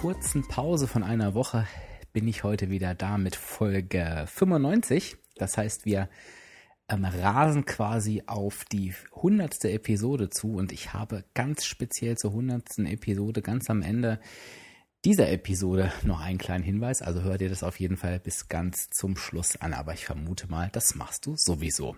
Kurzen Pause von einer Woche bin ich heute wieder da mit Folge 95. Das heißt, wir ähm, rasen quasi auf die hundertste Episode zu und ich habe ganz speziell zur hundertsten Episode ganz am Ende dieser Episode noch einen kleinen Hinweis. Also hör dir das auf jeden Fall bis ganz zum Schluss an. Aber ich vermute mal, das machst du sowieso.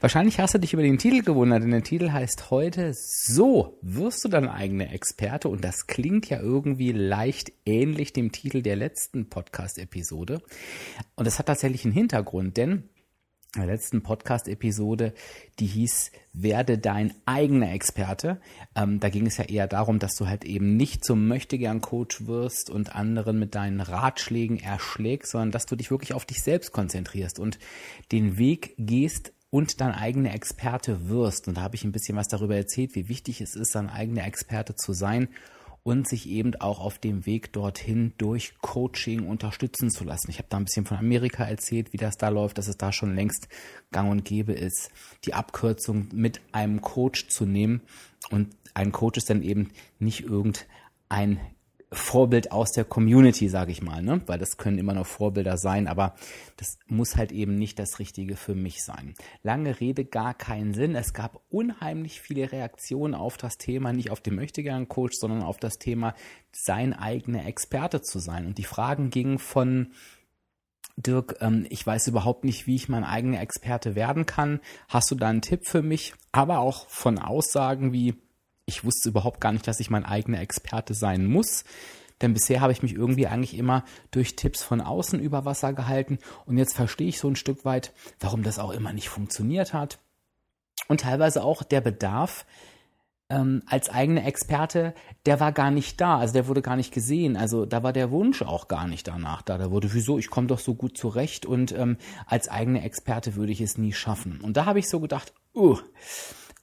Wahrscheinlich hast du dich über den Titel gewundert, denn der Titel heißt heute So wirst du dein eigener Experte. Und das klingt ja irgendwie leicht ähnlich dem Titel der letzten Podcast-Episode. Und das hat tatsächlich einen Hintergrund, denn der letzten Podcast-Episode, die hieß Werde dein eigener Experte. Ähm, da ging es ja eher darum, dass du halt eben nicht zum Möchtegern-Coach wirst und anderen mit deinen Ratschlägen erschlägst, sondern dass du dich wirklich auf dich selbst konzentrierst und den Weg gehst und dein eigener Experte wirst. Und da habe ich ein bisschen was darüber erzählt, wie wichtig es ist, dein eigener Experte zu sein und sich eben auch auf dem Weg dorthin durch Coaching unterstützen zu lassen. Ich habe da ein bisschen von Amerika erzählt, wie das da läuft, dass es da schon längst gang und gäbe ist, die Abkürzung mit einem Coach zu nehmen. Und ein Coach ist dann eben nicht irgendein Vorbild aus der Community, sage ich mal, ne? weil das können immer noch Vorbilder sein, aber das muss halt eben nicht das Richtige für mich sein. Lange Rede, gar keinen Sinn. Es gab unheimlich viele Reaktionen auf das Thema, nicht auf den möchtegern Coach, sondern auf das Thema, sein eigener Experte zu sein. Und die Fragen gingen von Dirk, ähm, ich weiß überhaupt nicht, wie ich mein eigener Experte werden kann. Hast du da einen Tipp für mich? Aber auch von Aussagen wie, ich wusste überhaupt gar nicht, dass ich mein eigener Experte sein muss. Denn bisher habe ich mich irgendwie eigentlich immer durch Tipps von außen über Wasser gehalten. Und jetzt verstehe ich so ein Stück weit, warum das auch immer nicht funktioniert hat. Und teilweise auch der Bedarf ähm, als eigener Experte, der war gar nicht da. Also der wurde gar nicht gesehen. Also da war der Wunsch auch gar nicht danach da. Da wurde, wieso, ich komme doch so gut zurecht und ähm, als eigener Experte würde ich es nie schaffen. Und da habe ich so gedacht, uh,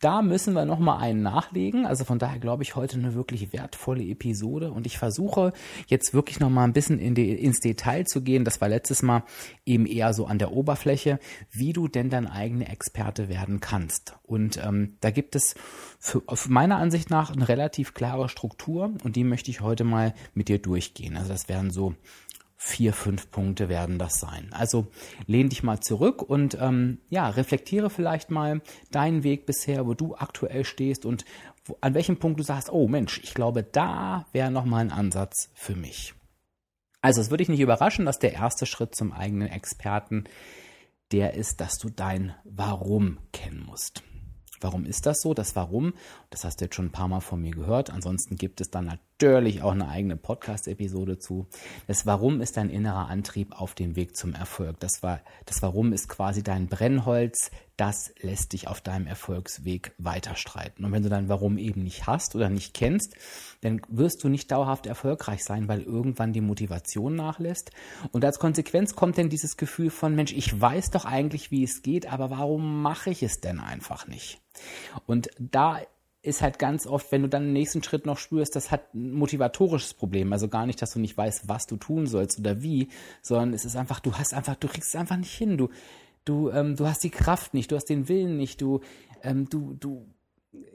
da müssen wir nochmal einen nachlegen. Also von daher glaube ich heute eine wirklich wertvolle Episode. Und ich versuche jetzt wirklich nochmal ein bisschen in die, ins Detail zu gehen. Das war letztes Mal eben eher so an der Oberfläche, wie du denn dein eigener Experte werden kannst. Und ähm, da gibt es für, meiner Ansicht nach eine relativ klare Struktur und die möchte ich heute mal mit dir durchgehen. Also das wären so vier, fünf Punkte werden das sein. Also lehn dich mal zurück und ähm, ja, reflektiere vielleicht mal deinen Weg bisher, wo du aktuell stehst und wo, an welchem Punkt du sagst, oh Mensch, ich glaube, da wäre nochmal ein Ansatz für mich. Also es würde dich nicht überraschen, dass der erste Schritt zum eigenen Experten der ist, dass du dein Warum kennen musst. Warum ist das so? Das Warum, das hast du jetzt schon ein paar Mal von mir gehört. Ansonsten gibt es dann natürlich auch eine eigene Podcast-Episode zu. Das Warum ist dein innerer Antrieb auf dem Weg zum Erfolg. Das, war, das Warum ist quasi dein Brennholz. Das lässt dich auf deinem Erfolgsweg weiter streiten. Und wenn du dein Warum eben nicht hast oder nicht kennst, dann wirst du nicht dauerhaft erfolgreich sein, weil irgendwann die Motivation nachlässt. Und als Konsequenz kommt dann dieses Gefühl von, Mensch, ich weiß doch eigentlich, wie es geht, aber warum mache ich es denn einfach nicht? Und da ist halt ganz oft, wenn du dann den nächsten Schritt noch spürst, das hat ein motivatorisches Problem. Also gar nicht, dass du nicht weißt, was du tun sollst oder wie, sondern es ist einfach, du hast einfach, du kriegst es einfach nicht hin. Du, du, ähm, du hast die Kraft nicht, du hast den Willen nicht, du, ähm, du, du,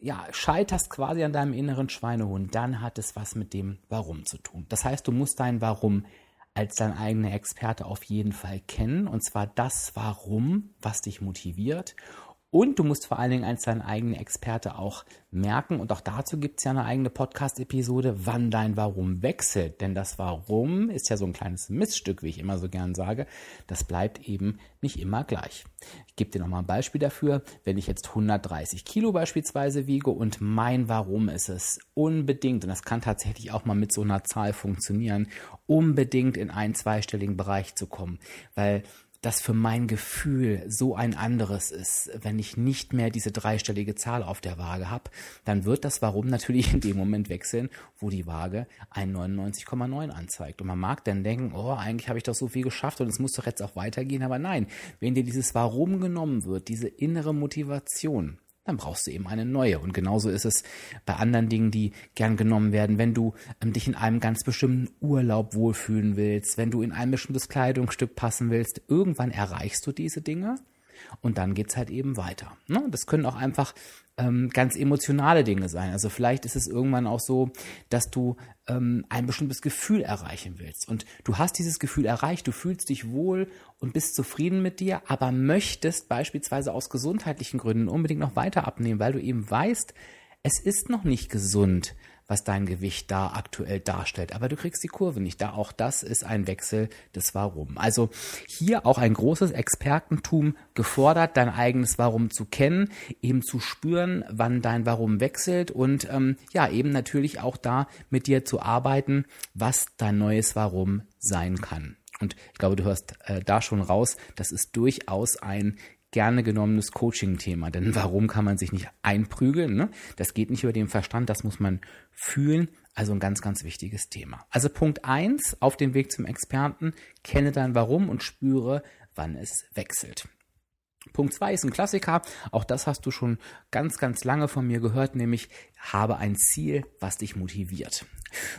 ja, scheiterst quasi an deinem inneren Schweinehund. Dann hat es was mit dem Warum zu tun. Das heißt, du musst dein Warum als dein eigener Experte auf jeden Fall kennen. Und zwar das Warum, was dich motiviert und du musst vor allen Dingen als dein eigener Experte auch merken, und auch dazu gibt es ja eine eigene Podcast-Episode, wann dein Warum wechselt. Denn das Warum ist ja so ein kleines Missstück, wie ich immer so gern sage. Das bleibt eben nicht immer gleich. Ich gebe dir nochmal ein Beispiel dafür. Wenn ich jetzt 130 Kilo beispielsweise wiege und mein Warum ist es unbedingt, und das kann tatsächlich auch mal mit so einer Zahl funktionieren, unbedingt in einen zweistelligen Bereich zu kommen. Weil das für mein Gefühl so ein anderes ist, wenn ich nicht mehr diese dreistellige Zahl auf der Waage habe, dann wird das Warum natürlich in dem Moment wechseln, wo die Waage ein 99,9 anzeigt. Und man mag dann denken, oh, eigentlich habe ich doch so viel geschafft und es muss doch jetzt auch weitergehen. Aber nein, wenn dir dieses Warum genommen wird, diese innere Motivation, dann brauchst du eben eine neue. Und genauso ist es bei anderen Dingen, die gern genommen werden. Wenn du ähm, dich in einem ganz bestimmten Urlaub wohlfühlen willst, wenn du in ein bestimmtes Kleidungsstück passen willst, irgendwann erreichst du diese Dinge und dann geht's halt eben weiter. Ne? Das können auch einfach ähm, ganz emotionale Dinge sein. Also vielleicht ist es irgendwann auch so, dass du ähm, ein bestimmtes Gefühl erreichen willst. Und du hast dieses Gefühl erreicht, du fühlst dich wohl und bist zufrieden mit dir, aber möchtest beispielsweise aus gesundheitlichen Gründen unbedingt noch weiter abnehmen, weil du eben weißt, es ist noch nicht gesund, was dein Gewicht da aktuell darstellt. Aber du kriegst die Kurve nicht da. Auch das ist ein Wechsel des Warum. Also hier auch ein großes Expertentum gefordert, dein eigenes Warum zu kennen, eben zu spüren, wann dein Warum wechselt und ähm, ja, eben natürlich auch da mit dir zu arbeiten, was dein neues Warum sein kann. Und ich glaube, du hörst äh, da schon raus, das ist durchaus ein gerne genommenes Coaching-Thema. Denn warum kann man sich nicht einprügeln? Ne? Das geht nicht über den Verstand, das muss man fühlen. Also ein ganz, ganz wichtiges Thema. Also Punkt eins auf dem Weg zum Experten, kenne dein Warum und spüre, wann es wechselt. Punkt zwei ist ein Klassiker. Auch das hast du schon ganz, ganz lange von mir gehört, nämlich habe ein Ziel, was dich motiviert.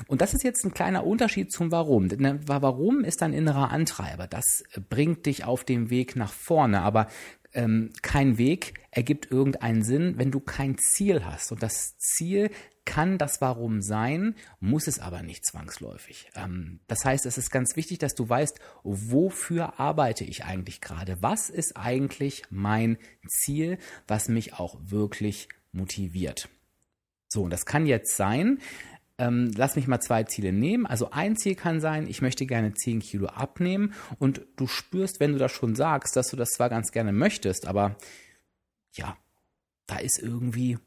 Und das ist jetzt ein kleiner Unterschied zum Warum. Denn Warum ist ein innerer Antreiber. Das bringt dich auf dem Weg nach vorne. Aber ähm, kein Weg ergibt irgendeinen Sinn, wenn du kein Ziel hast. Und das Ziel kann das Warum sein, muss es aber nicht zwangsläufig. Ähm, das heißt, es ist ganz wichtig, dass du weißt, wofür arbeite ich eigentlich gerade? Was ist eigentlich mein Ziel, was mich auch wirklich motiviert? So, und das kann jetzt sein, ähm, lass mich mal zwei Ziele nehmen. Also ein Ziel kann sein, ich möchte gerne 10 Kilo abnehmen und du spürst, wenn du das schon sagst, dass du das zwar ganz gerne möchtest, aber ja, da ist irgendwie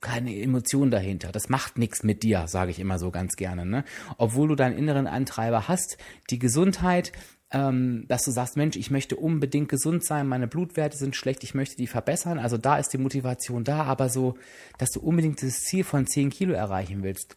keine Emotion dahinter. Das macht nichts mit dir, sage ich immer so ganz gerne. Ne? Obwohl du deinen inneren Antreiber hast, die Gesundheit, ähm, dass du sagst, Mensch, ich möchte unbedingt gesund sein, meine Blutwerte sind schlecht, ich möchte die verbessern. Also da ist die Motivation da, aber so, dass du unbedingt das Ziel von 10 Kilo erreichen willst,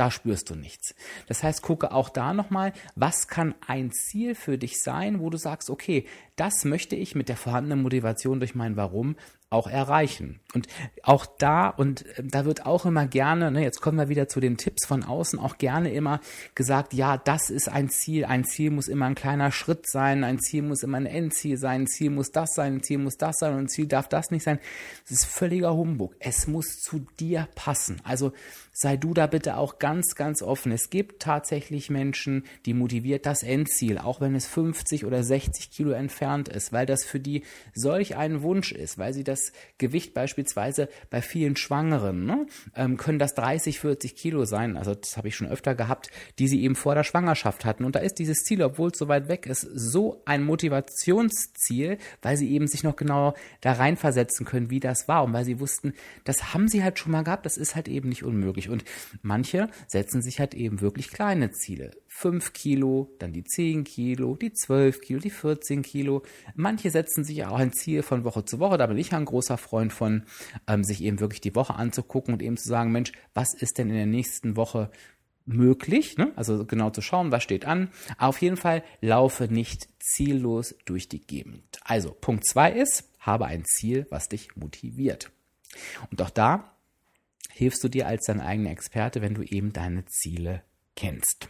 da spürst du nichts. Das heißt, gucke auch da nochmal, was kann ein Ziel für dich sein, wo du sagst, okay, das möchte ich mit der vorhandenen Motivation durch mein Warum auch erreichen. Und auch da, und äh, da wird auch immer gerne, ne, jetzt kommen wir wieder zu den Tipps von außen, auch gerne immer gesagt, ja, das ist ein Ziel, ein Ziel muss immer ein kleiner Schritt sein, ein Ziel muss immer ein Endziel sein, ein Ziel muss das sein, ein Ziel muss das sein und ein Ziel darf das nicht sein. Das ist völliger Humbug. Es muss zu dir passen. Also sei du da bitte auch ganz, ganz offen. Es gibt tatsächlich Menschen, die motiviert das Endziel, auch wenn es 50 oder 60 Kilo entfernt ist, weil das für die solch ein Wunsch ist, weil sie das das Gewicht beispielsweise bei vielen Schwangeren, ne, ähm, können das 30, 40 Kilo sein, also das habe ich schon öfter gehabt, die sie eben vor der Schwangerschaft hatten. Und da ist dieses Ziel, obwohl es so weit weg ist, so ein Motivationsziel, weil sie eben sich noch genau da reinversetzen können, wie das war und weil sie wussten, das haben sie halt schon mal gehabt, das ist halt eben nicht unmöglich. Und manche setzen sich halt eben wirklich kleine Ziele. 5 Kilo, dann die 10 Kilo, die 12 Kilo, die 14 Kilo. Manche setzen sich auch ein Ziel von Woche zu Woche. Da bin ich ein großer Freund von, ähm, sich eben wirklich die Woche anzugucken und eben zu sagen, Mensch, was ist denn in der nächsten Woche möglich? Ne? Also genau zu schauen, was steht an. auf jeden Fall laufe nicht ziellos durch die Gegend. Also Punkt 2 ist, habe ein Ziel, was dich motiviert. Und auch da hilfst du dir als dein eigener Experte, wenn du eben deine Ziele kennst.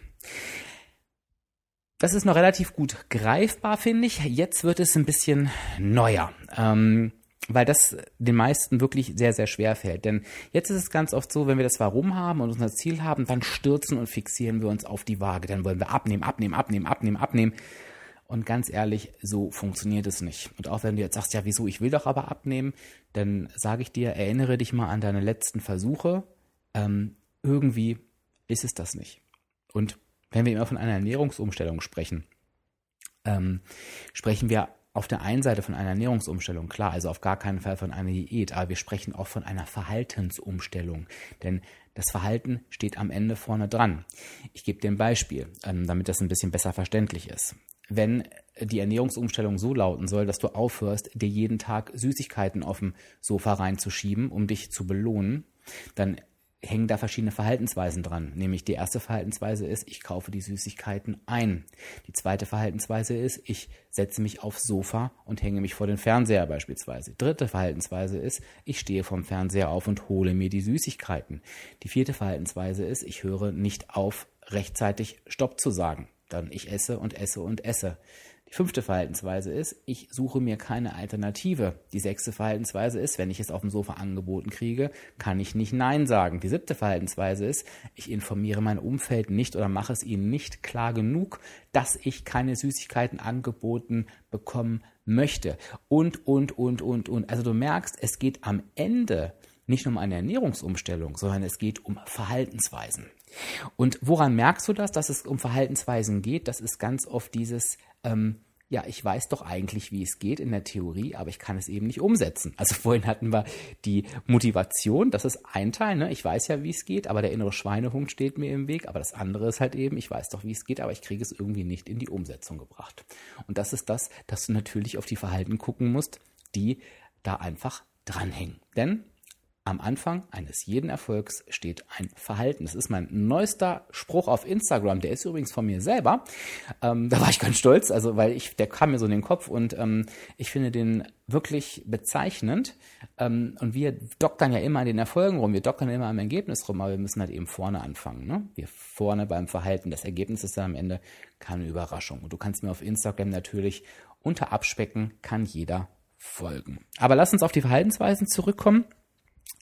Das ist noch relativ gut greifbar, finde ich. Jetzt wird es ein bisschen neuer. Ähm, weil das den meisten wirklich sehr, sehr schwer fällt. Denn jetzt ist es ganz oft so, wenn wir das Warum haben und unser Ziel haben, dann stürzen und fixieren wir uns auf die Waage. Dann wollen wir abnehmen, abnehmen, abnehmen, abnehmen, abnehmen. Und ganz ehrlich, so funktioniert es nicht. Und auch wenn du jetzt sagst, ja, wieso, ich will doch aber abnehmen, dann sage ich dir, erinnere dich mal an deine letzten Versuche. Ähm, irgendwie ist es das nicht. Und wenn wir immer von einer Ernährungsumstellung sprechen, ähm, sprechen wir auf der einen Seite von einer Ernährungsumstellung, klar, also auf gar keinen Fall von einer Diät, aber wir sprechen auch von einer Verhaltensumstellung, denn das Verhalten steht am Ende vorne dran. Ich gebe dir ein Beispiel, ähm, damit das ein bisschen besser verständlich ist. wenn die Ernährungsumstellung so lauten soll, dass du aufhörst, dir jeden Tag Süßigkeiten auf dem Sofa reinzuschieben, um dich zu belohnen, dann hängen da verschiedene Verhaltensweisen dran. Nämlich die erste Verhaltensweise ist, ich kaufe die Süßigkeiten ein. Die zweite Verhaltensweise ist, ich setze mich aufs Sofa und hänge mich vor den Fernseher beispielsweise. Dritte Verhaltensweise ist, ich stehe vom Fernseher auf und hole mir die Süßigkeiten. Die vierte Verhaltensweise ist, ich höre nicht auf, rechtzeitig Stopp zu sagen. Dann ich esse und esse und esse. Die fünfte Verhaltensweise ist, ich suche mir keine Alternative. Die sechste Verhaltensweise ist, wenn ich es auf dem Sofa angeboten kriege, kann ich nicht Nein sagen. Die siebte Verhaltensweise ist, ich informiere mein Umfeld nicht oder mache es ihnen nicht klar genug, dass ich keine Süßigkeiten angeboten bekommen möchte. Und, und, und, und, und. Also du merkst, es geht am Ende nicht nur um eine Ernährungsumstellung, sondern es geht um Verhaltensweisen. Und woran merkst du das, dass es um Verhaltensweisen geht? Das ist ganz oft dieses, ähm, ja, ich weiß doch eigentlich, wie es geht in der Theorie, aber ich kann es eben nicht umsetzen. Also vorhin hatten wir die Motivation, das ist ein Teil, ne? ich weiß ja, wie es geht, aber der innere Schweinehund steht mir im Weg. Aber das andere ist halt eben, ich weiß doch, wie es geht, aber ich kriege es irgendwie nicht in die Umsetzung gebracht. Und das ist das, dass du natürlich auf die Verhalten gucken musst, die da einfach dranhängen. Denn am Anfang eines jeden Erfolgs steht ein Verhalten. Das ist mein neuester Spruch auf Instagram. Der ist übrigens von mir selber. Ähm, da war ich ganz stolz, also weil ich, der kam mir so in den Kopf und ähm, ich finde den wirklich bezeichnend. Ähm, und wir doktern ja immer an den Erfolgen rum, wir doktern immer am Ergebnis rum, aber wir müssen halt eben vorne anfangen. Ne? Wir vorne beim Verhalten. Das Ergebnis ist dann am Ende keine Überraschung. Und du kannst mir auf Instagram natürlich unter Abspecken kann jeder folgen. Aber lass uns auf die Verhaltensweisen zurückkommen.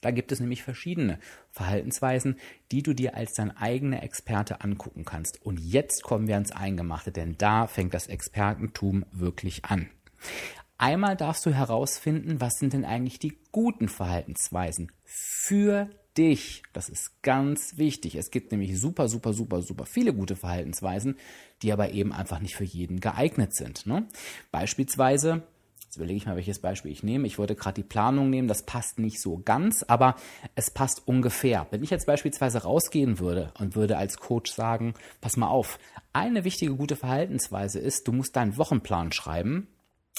Da gibt es nämlich verschiedene Verhaltensweisen, die du dir als dein eigener Experte angucken kannst. Und jetzt kommen wir ans Eingemachte, denn da fängt das Expertentum wirklich an. Einmal darfst du herausfinden, was sind denn eigentlich die guten Verhaltensweisen für dich. Das ist ganz wichtig. Es gibt nämlich super, super, super, super viele gute Verhaltensweisen, die aber eben einfach nicht für jeden geeignet sind. Ne? Beispielsweise Jetzt überlege ich mal, welches Beispiel ich nehme. Ich wollte gerade die Planung nehmen, das passt nicht so ganz, aber es passt ungefähr. Wenn ich jetzt beispielsweise rausgehen würde und würde als Coach sagen, pass mal auf, eine wichtige gute Verhaltensweise ist, du musst deinen Wochenplan schreiben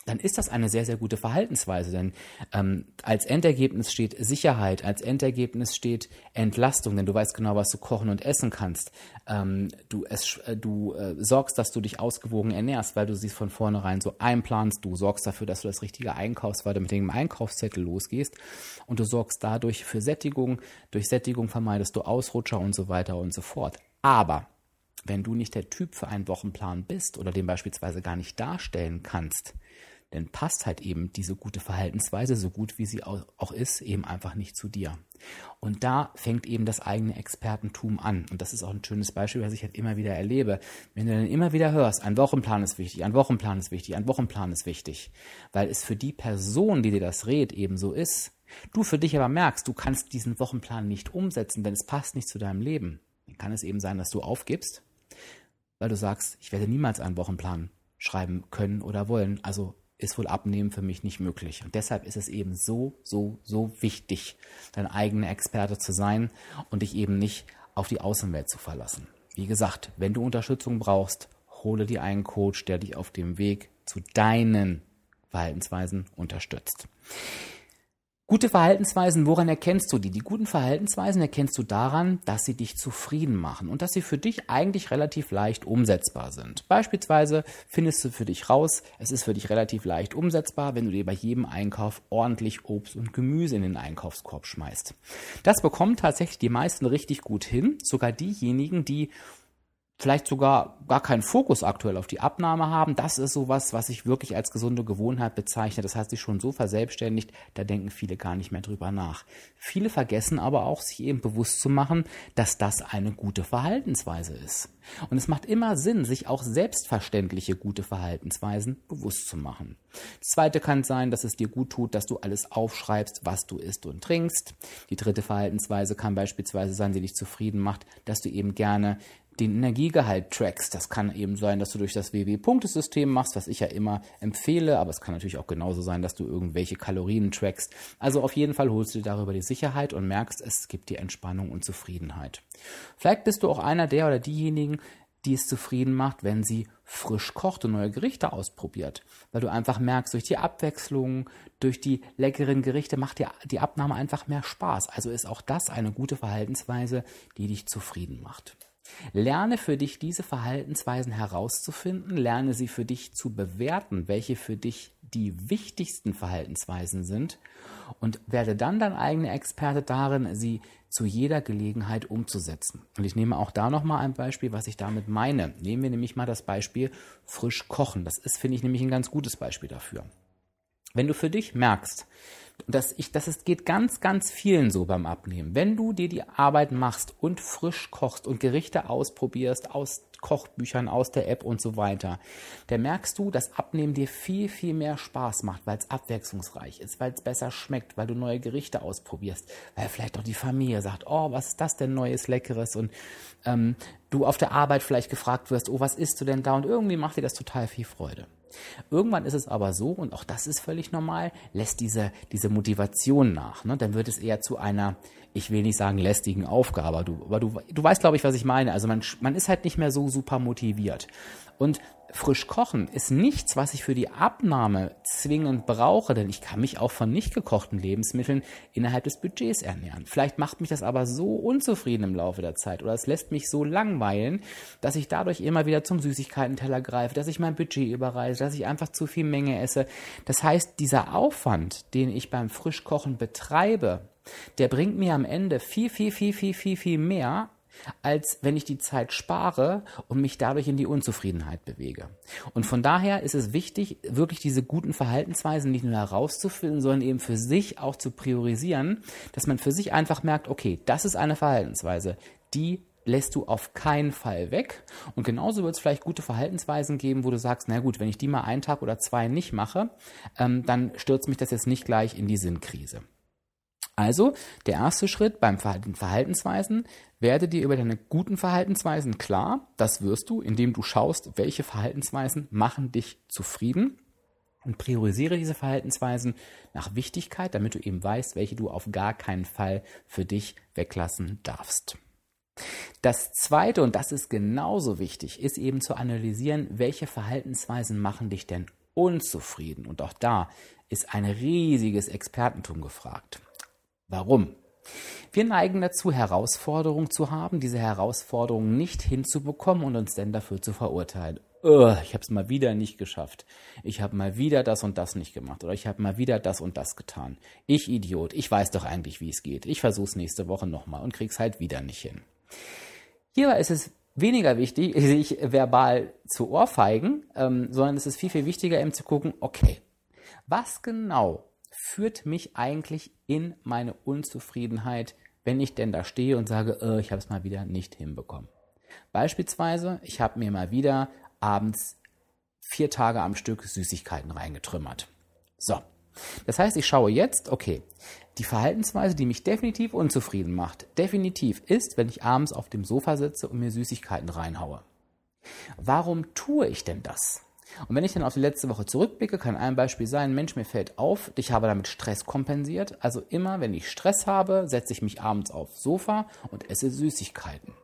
dann ist das eine sehr, sehr gute Verhaltensweise. Denn ähm, als Endergebnis steht Sicherheit, als Endergebnis steht Entlastung, denn du weißt genau, was du kochen und essen kannst. Ähm, du es, äh, du äh, sorgst, dass du dich ausgewogen ernährst, weil du sie von vornherein so einplanst. Du sorgst dafür, dass du das richtige einkaufst, weil du mit dem Einkaufszettel losgehst. Und du sorgst dadurch für Sättigung. Durch Sättigung vermeidest du Ausrutscher und so weiter und so fort. Aber wenn du nicht der Typ für einen Wochenplan bist oder den beispielsweise gar nicht darstellen kannst, dann passt halt eben diese gute Verhaltensweise, so gut wie sie auch ist, eben einfach nicht zu dir. Und da fängt eben das eigene Expertentum an. Und das ist auch ein schönes Beispiel, was ich halt immer wieder erlebe. Wenn du dann immer wieder hörst, ein Wochenplan ist wichtig, ein Wochenplan ist wichtig, ein Wochenplan ist wichtig, weil es für die Person, die dir das rät, eben so ist, du für dich aber merkst, du kannst diesen Wochenplan nicht umsetzen, denn es passt nicht zu deinem Leben, dann kann es eben sein, dass du aufgibst, weil du sagst, ich werde niemals einen Wochenplan schreiben können oder wollen. Also ist wohl Abnehmen für mich nicht möglich. Und deshalb ist es eben so, so, so wichtig, dein eigener Experte zu sein und dich eben nicht auf die Außenwelt zu verlassen. Wie gesagt, wenn du Unterstützung brauchst, hole dir einen Coach, der dich auf dem Weg zu deinen Verhaltensweisen unterstützt. Gute Verhaltensweisen, woran erkennst du die? Die guten Verhaltensweisen erkennst du daran, dass sie dich zufrieden machen und dass sie für dich eigentlich relativ leicht umsetzbar sind. Beispielsweise findest du für dich raus, es ist für dich relativ leicht umsetzbar, wenn du dir bei jedem Einkauf ordentlich Obst und Gemüse in den Einkaufskorb schmeißt. Das bekommen tatsächlich die meisten richtig gut hin, sogar diejenigen, die vielleicht sogar gar keinen Fokus aktuell auf die Abnahme haben. Das ist sowas, was ich wirklich als gesunde Gewohnheit bezeichne. Das hat sich schon so verselbstständigt, da denken viele gar nicht mehr drüber nach. Viele vergessen aber auch, sich eben bewusst zu machen, dass das eine gute Verhaltensweise ist. Und es macht immer Sinn, sich auch selbstverständliche gute Verhaltensweisen bewusst zu machen. Das zweite kann sein, dass es dir gut tut, dass du alles aufschreibst, was du isst und trinkst. Die dritte Verhaltensweise kann beispielsweise sein, die dich zufrieden macht, dass du eben gerne den Energiegehalt trackst. Das kann eben sein, dass du durch das WW-Punktesystem machst, was ich ja immer empfehle, aber es kann natürlich auch genauso sein, dass du irgendwelche Kalorien trackst. Also auf jeden Fall holst du dir darüber die Sicherheit und merkst, es gibt dir Entspannung und Zufriedenheit. Vielleicht bist du auch einer der oder diejenigen, die es zufrieden macht, wenn sie frisch kocht und neue Gerichte ausprobiert. Weil du einfach merkst, durch die Abwechslung, durch die leckeren Gerichte macht dir die Abnahme einfach mehr Spaß. Also ist auch das eine gute Verhaltensweise, die dich zufrieden macht. Lerne für dich diese Verhaltensweisen herauszufinden, lerne sie für dich zu bewerten, welche für dich die wichtigsten Verhaltensweisen sind und werde dann dein eigener Experte darin, sie zu jeder Gelegenheit umzusetzen. Und ich nehme auch da nochmal ein Beispiel, was ich damit meine. Nehmen wir nämlich mal das Beispiel frisch kochen. Das ist, finde ich, nämlich ein ganz gutes Beispiel dafür. Wenn du für dich merkst, dass ich, dass es geht ganz, ganz vielen so beim Abnehmen. Wenn du dir die Arbeit machst und frisch kochst und Gerichte ausprobierst aus Kochbüchern, aus der App und so weiter, dann merkst du, dass Abnehmen dir viel, viel mehr Spaß macht, weil es abwechslungsreich ist, weil es besser schmeckt, weil du neue Gerichte ausprobierst, weil vielleicht auch die Familie sagt, oh, was ist das denn Neues, Leckeres und ähm, du auf der Arbeit vielleicht gefragt wirst, oh, was isst du denn da und irgendwie macht dir das total viel Freude. Irgendwann ist es aber so, und auch das ist völlig normal, lässt diese, diese Motivation nach. Ne? Dann wird es eher zu einer, ich will nicht sagen lästigen Aufgabe, aber du, aber du, du weißt, glaube ich, was ich meine. Also man, man ist halt nicht mehr so super motiviert. Und frisch kochen ist nichts, was ich für die Abnahme zwingend brauche, denn ich kann mich auch von nicht gekochten Lebensmitteln innerhalb des Budgets ernähren. Vielleicht macht mich das aber so unzufrieden im Laufe der Zeit oder es lässt mich so langweilen, dass ich dadurch immer wieder zum Süßigkeitenteller greife, dass ich mein Budget überreise, dass ich einfach zu viel Menge esse. Das heißt, dieser Aufwand, den ich beim Frischkochen betreibe, der bringt mir am Ende viel, viel, viel, viel, viel, viel mehr, als wenn ich die Zeit spare und mich dadurch in die Unzufriedenheit bewege. Und von daher ist es wichtig, wirklich diese guten Verhaltensweisen nicht nur herauszufinden, sondern eben für sich auch zu priorisieren, dass man für sich einfach merkt, okay, das ist eine Verhaltensweise, die lässt du auf keinen Fall weg. Und genauso wird es vielleicht gute Verhaltensweisen geben, wo du sagst, na gut, wenn ich die mal einen Tag oder zwei nicht mache, ähm, dann stürzt mich das jetzt nicht gleich in die Sinnkrise. Also, der erste Schritt beim Verhalten, Verhaltensweisen, werde dir über deine guten Verhaltensweisen klar. Das wirst du, indem du schaust, welche Verhaltensweisen machen dich zufrieden und priorisiere diese Verhaltensweisen nach Wichtigkeit, damit du eben weißt, welche du auf gar keinen Fall für dich weglassen darfst. Das zweite, und das ist genauso wichtig, ist eben zu analysieren, welche Verhaltensweisen machen dich denn unzufrieden. Und auch da ist ein riesiges Expertentum gefragt. Warum? Wir neigen dazu, Herausforderungen zu haben, diese Herausforderungen nicht hinzubekommen und uns dann dafür zu verurteilen. Oh, ich habe es mal wieder nicht geschafft. Ich habe mal wieder das und das nicht gemacht oder ich habe mal wieder das und das getan. Ich Idiot, ich weiß doch eigentlich, wie es geht. Ich versuche es nächste Woche nochmal und krieg's halt wieder nicht hin. Hierbei ist es weniger wichtig, sich verbal zu ohrfeigen, ähm, sondern es ist viel, viel wichtiger, eben zu gucken, okay, was genau führt mich eigentlich in meine Unzufriedenheit, wenn ich denn da stehe und sage, äh, ich habe es mal wieder nicht hinbekommen. Beispielsweise, ich habe mir mal wieder abends vier Tage am Stück Süßigkeiten reingetrümmert. So, das heißt, ich schaue jetzt, okay, die Verhaltensweise, die mich definitiv unzufrieden macht, definitiv ist, wenn ich abends auf dem Sofa sitze und mir Süßigkeiten reinhaue. Warum tue ich denn das? Und wenn ich dann auf die letzte Woche zurückblicke, kann ein Beispiel sein, Mensch, mir fällt auf, ich habe damit Stress kompensiert. Also immer, wenn ich Stress habe, setze ich mich abends aufs Sofa und esse Süßigkeiten.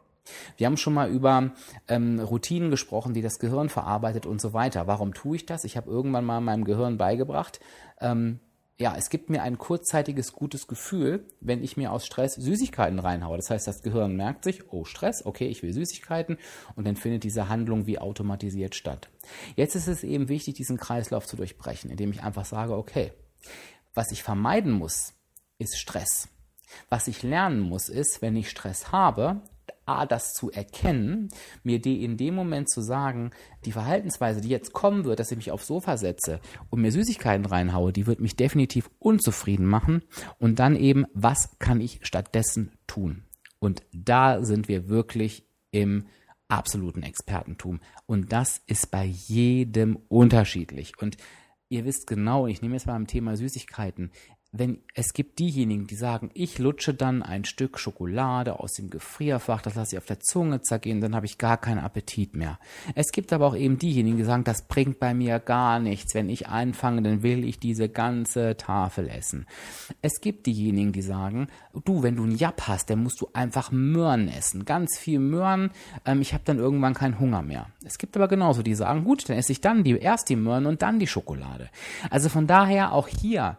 Wir haben schon mal über ähm, Routinen gesprochen, die das Gehirn verarbeitet und so weiter. Warum tue ich das? Ich habe irgendwann mal meinem Gehirn beigebracht, ähm, ja, es gibt mir ein kurzzeitiges gutes Gefühl, wenn ich mir aus Stress Süßigkeiten reinhaue. Das heißt, das Gehirn merkt sich, oh Stress, okay, ich will Süßigkeiten und dann findet diese Handlung wie automatisiert statt. Jetzt ist es eben wichtig, diesen Kreislauf zu durchbrechen, indem ich einfach sage, okay, was ich vermeiden muss, ist Stress. Was ich lernen muss, ist, wenn ich Stress habe, A, das zu erkennen, mir die in dem Moment zu sagen, die Verhaltensweise, die jetzt kommen wird, dass ich mich aufs Sofa setze und mir Süßigkeiten reinhaue, die wird mich definitiv unzufrieden machen. Und dann eben, was kann ich stattdessen tun? Und da sind wir wirklich im absoluten Expertentum. Und das ist bei jedem unterschiedlich. Und ihr wisst genau, ich nehme jetzt mal am Thema Süßigkeiten, wenn es gibt diejenigen, die sagen, ich lutsche dann ein Stück Schokolade aus dem Gefrierfach, das lasse ich auf der Zunge zergehen, dann habe ich gar keinen Appetit mehr. Es gibt aber auch eben diejenigen, die sagen, das bringt bei mir gar nichts. Wenn ich einfange, dann will ich diese ganze Tafel essen. Es gibt diejenigen, die sagen, du, wenn du einen Japp hast, dann musst du einfach Möhren essen. Ganz viel Möhren, ähm, ich habe dann irgendwann keinen Hunger mehr. Es gibt aber genauso, die sagen, gut, dann esse ich dann die, erst die Möhren und dann die Schokolade. Also von daher auch hier,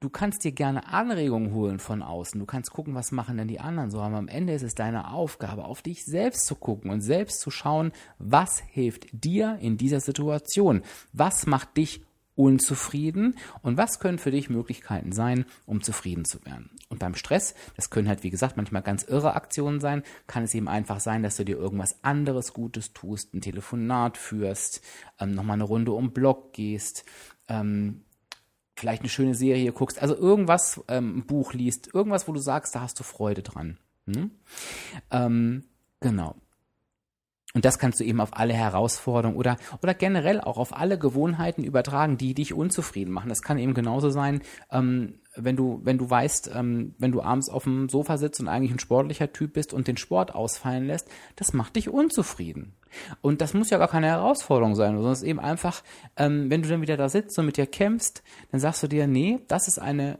Du kannst dir gerne Anregungen holen von außen. Du kannst gucken, was machen denn die anderen so. Aber am Ende ist es deine Aufgabe, auf dich selbst zu gucken und selbst zu schauen, was hilft dir in dieser Situation? Was macht dich unzufrieden und was können für dich Möglichkeiten sein, um zufrieden zu werden. Und beim Stress, das können halt wie gesagt manchmal ganz irre Aktionen sein, kann es eben einfach sein, dass du dir irgendwas anderes Gutes tust, ein Telefonat führst, ähm, nochmal eine Runde um Block gehst, ähm, vielleicht eine schöne Serie guckst, also irgendwas, ähm, ein Buch liest, irgendwas, wo du sagst, da hast du Freude dran. Hm? Ähm, genau. Und das kannst du eben auf alle Herausforderungen oder, oder generell auch auf alle Gewohnheiten übertragen, die dich unzufrieden machen. Das kann eben genauso sein, ähm, wenn du, wenn du weißt, ähm, wenn du abends auf dem Sofa sitzt und eigentlich ein sportlicher Typ bist und den Sport ausfallen lässt, das macht dich unzufrieden. Und das muss ja gar keine Herausforderung sein, sondern es ist eben einfach, ähm, wenn du dann wieder da sitzt und mit dir kämpfst, dann sagst du dir, nee, das ist eine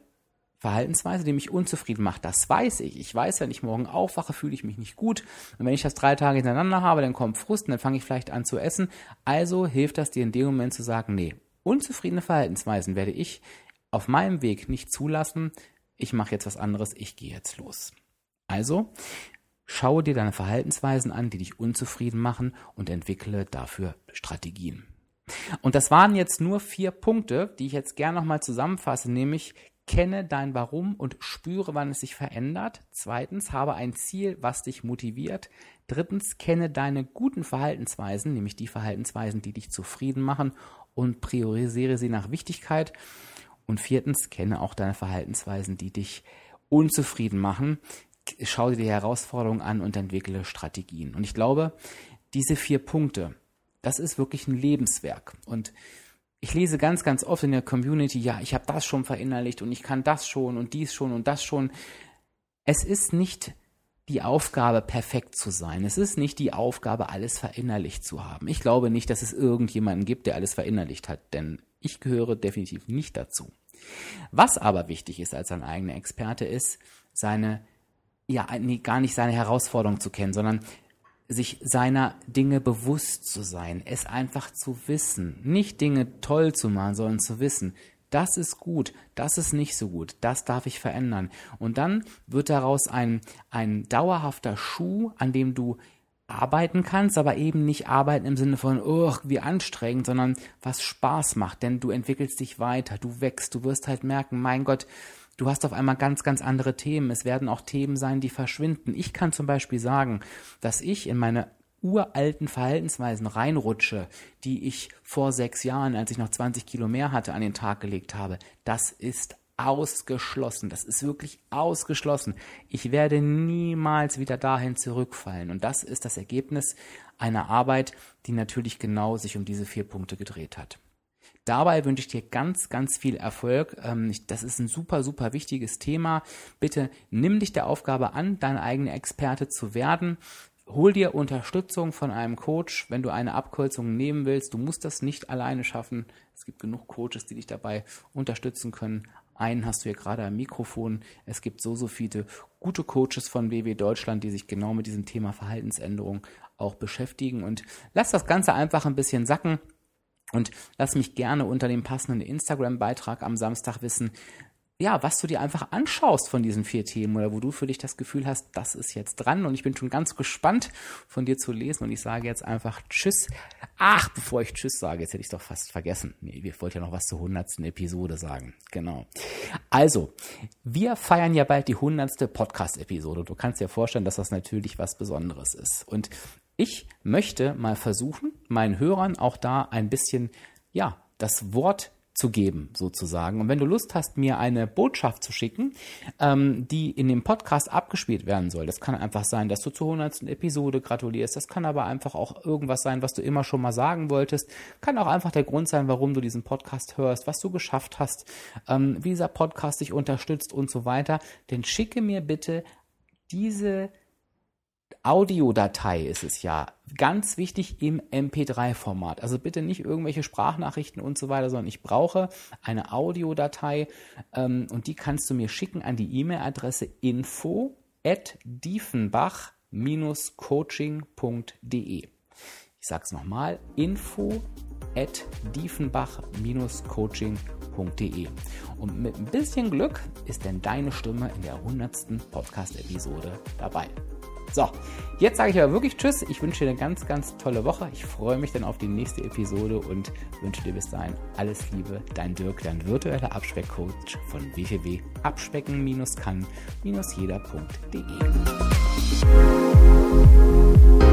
Verhaltensweise, die mich unzufrieden macht. Das weiß ich. Ich weiß, wenn ich morgen aufwache, fühle ich mich nicht gut. Und wenn ich das drei Tage hintereinander habe, dann kommt Frust und dann fange ich vielleicht an zu essen. Also hilft das dir in dem Moment zu sagen, nee, unzufriedene Verhaltensweisen werde ich auf meinem Weg nicht zulassen. Ich mache jetzt was anderes. Ich gehe jetzt los. Also, schaue dir deine Verhaltensweisen an, die dich unzufrieden machen und entwickle dafür Strategien. Und das waren jetzt nur vier Punkte, die ich jetzt gerne nochmal zusammenfasse, nämlich Kenne dein Warum und spüre, wann es sich verändert. Zweitens, habe ein Ziel, was dich motiviert. Drittens, kenne deine guten Verhaltensweisen, nämlich die Verhaltensweisen, die dich zufrieden machen und priorisiere sie nach Wichtigkeit. Und viertens, kenne auch deine Verhaltensweisen, die dich unzufrieden machen. Schau dir die Herausforderungen an und entwickle Strategien. Und ich glaube, diese vier Punkte, das ist wirklich ein Lebenswerk. Und ich lese ganz, ganz oft in der Community, ja, ich habe das schon verinnerlicht und ich kann das schon und dies schon und das schon. Es ist nicht die Aufgabe, perfekt zu sein. Es ist nicht die Aufgabe, alles verinnerlicht zu haben. Ich glaube nicht, dass es irgendjemanden gibt, der alles verinnerlicht hat, denn ich gehöre definitiv nicht dazu. Was aber wichtig ist als ein eigener Experte, ist, seine, ja, nee, gar nicht seine Herausforderung zu kennen, sondern sich seiner Dinge bewusst zu sein, es einfach zu wissen, nicht Dinge toll zu machen, sondern zu wissen, das ist gut, das ist nicht so gut, das darf ich verändern. Und dann wird daraus ein, ein dauerhafter Schuh, an dem du arbeiten kannst, aber eben nicht arbeiten im Sinne von, oh, wie anstrengend, sondern was Spaß macht, denn du entwickelst dich weiter, du wächst, du wirst halt merken, mein Gott, Du hast auf einmal ganz, ganz andere Themen. Es werden auch Themen sein, die verschwinden. Ich kann zum Beispiel sagen, dass ich in meine uralten Verhaltensweisen reinrutsche, die ich vor sechs Jahren, als ich noch 20 Kilo mehr hatte, an den Tag gelegt habe. Das ist ausgeschlossen. Das ist wirklich ausgeschlossen. Ich werde niemals wieder dahin zurückfallen. Und das ist das Ergebnis einer Arbeit, die natürlich genau sich um diese vier Punkte gedreht hat. Dabei wünsche ich dir ganz, ganz viel Erfolg. Ähm, das ist ein super, super wichtiges Thema. Bitte nimm dich der Aufgabe an, dein eigener Experte zu werden. Hol dir Unterstützung von einem Coach, wenn du eine Abkürzung nehmen willst. Du musst das nicht alleine schaffen. Es gibt genug Coaches, die dich dabei unterstützen können. Einen hast du hier gerade am Mikrofon. Es gibt so, so viele gute Coaches von WW Deutschland, die sich genau mit diesem Thema Verhaltensänderung auch beschäftigen. Und lass das Ganze einfach ein bisschen sacken. Und lass mich gerne unter dem passenden Instagram-Beitrag am Samstag wissen, ja, was du dir einfach anschaust von diesen vier Themen oder wo du für dich das Gefühl hast, das ist jetzt dran und ich bin schon ganz gespannt von dir zu lesen und ich sage jetzt einfach Tschüss. Ach, bevor ich Tschüss sage, jetzt hätte ich doch fast vergessen. Nee, wir wollten ja noch was zur hundertsten Episode sagen. Genau. Also, wir feiern ja bald die hundertste Podcast-Episode. Du kannst dir vorstellen, dass das natürlich was Besonderes ist. Und ich möchte mal versuchen, meinen Hörern auch da ein bisschen, ja, das Wort abzugeben, sozusagen. Und wenn du Lust hast, mir eine Botschaft zu schicken, ähm, die in dem Podcast abgespielt werden soll, das kann einfach sein, dass du zur 100. Episode gratulierst, das kann aber einfach auch irgendwas sein, was du immer schon mal sagen wolltest, kann auch einfach der Grund sein, warum du diesen Podcast hörst, was du geschafft hast, ähm, wie dieser Podcast dich unterstützt und so weiter, denn schicke mir bitte diese Audiodatei ist es ja. Ganz wichtig im MP3-Format. Also bitte nicht irgendwelche Sprachnachrichten und so weiter, sondern ich brauche eine Audiodatei ähm, und die kannst du mir schicken an die E-Mail-Adresse info at diefenbach-coaching.de. Ich sag's nochmal, info at diefenbach-coaching.de. Und mit ein bisschen Glück ist denn deine Stimme in der 100. Podcast-Episode dabei. So, jetzt sage ich aber wirklich Tschüss. Ich wünsche dir eine ganz, ganz tolle Woche. Ich freue mich dann auf die nächste Episode und wünsche dir bis dahin alles Liebe. Dein Dirk, dein virtueller Abspeckcoach von www.abspecken-kann-jeder.de.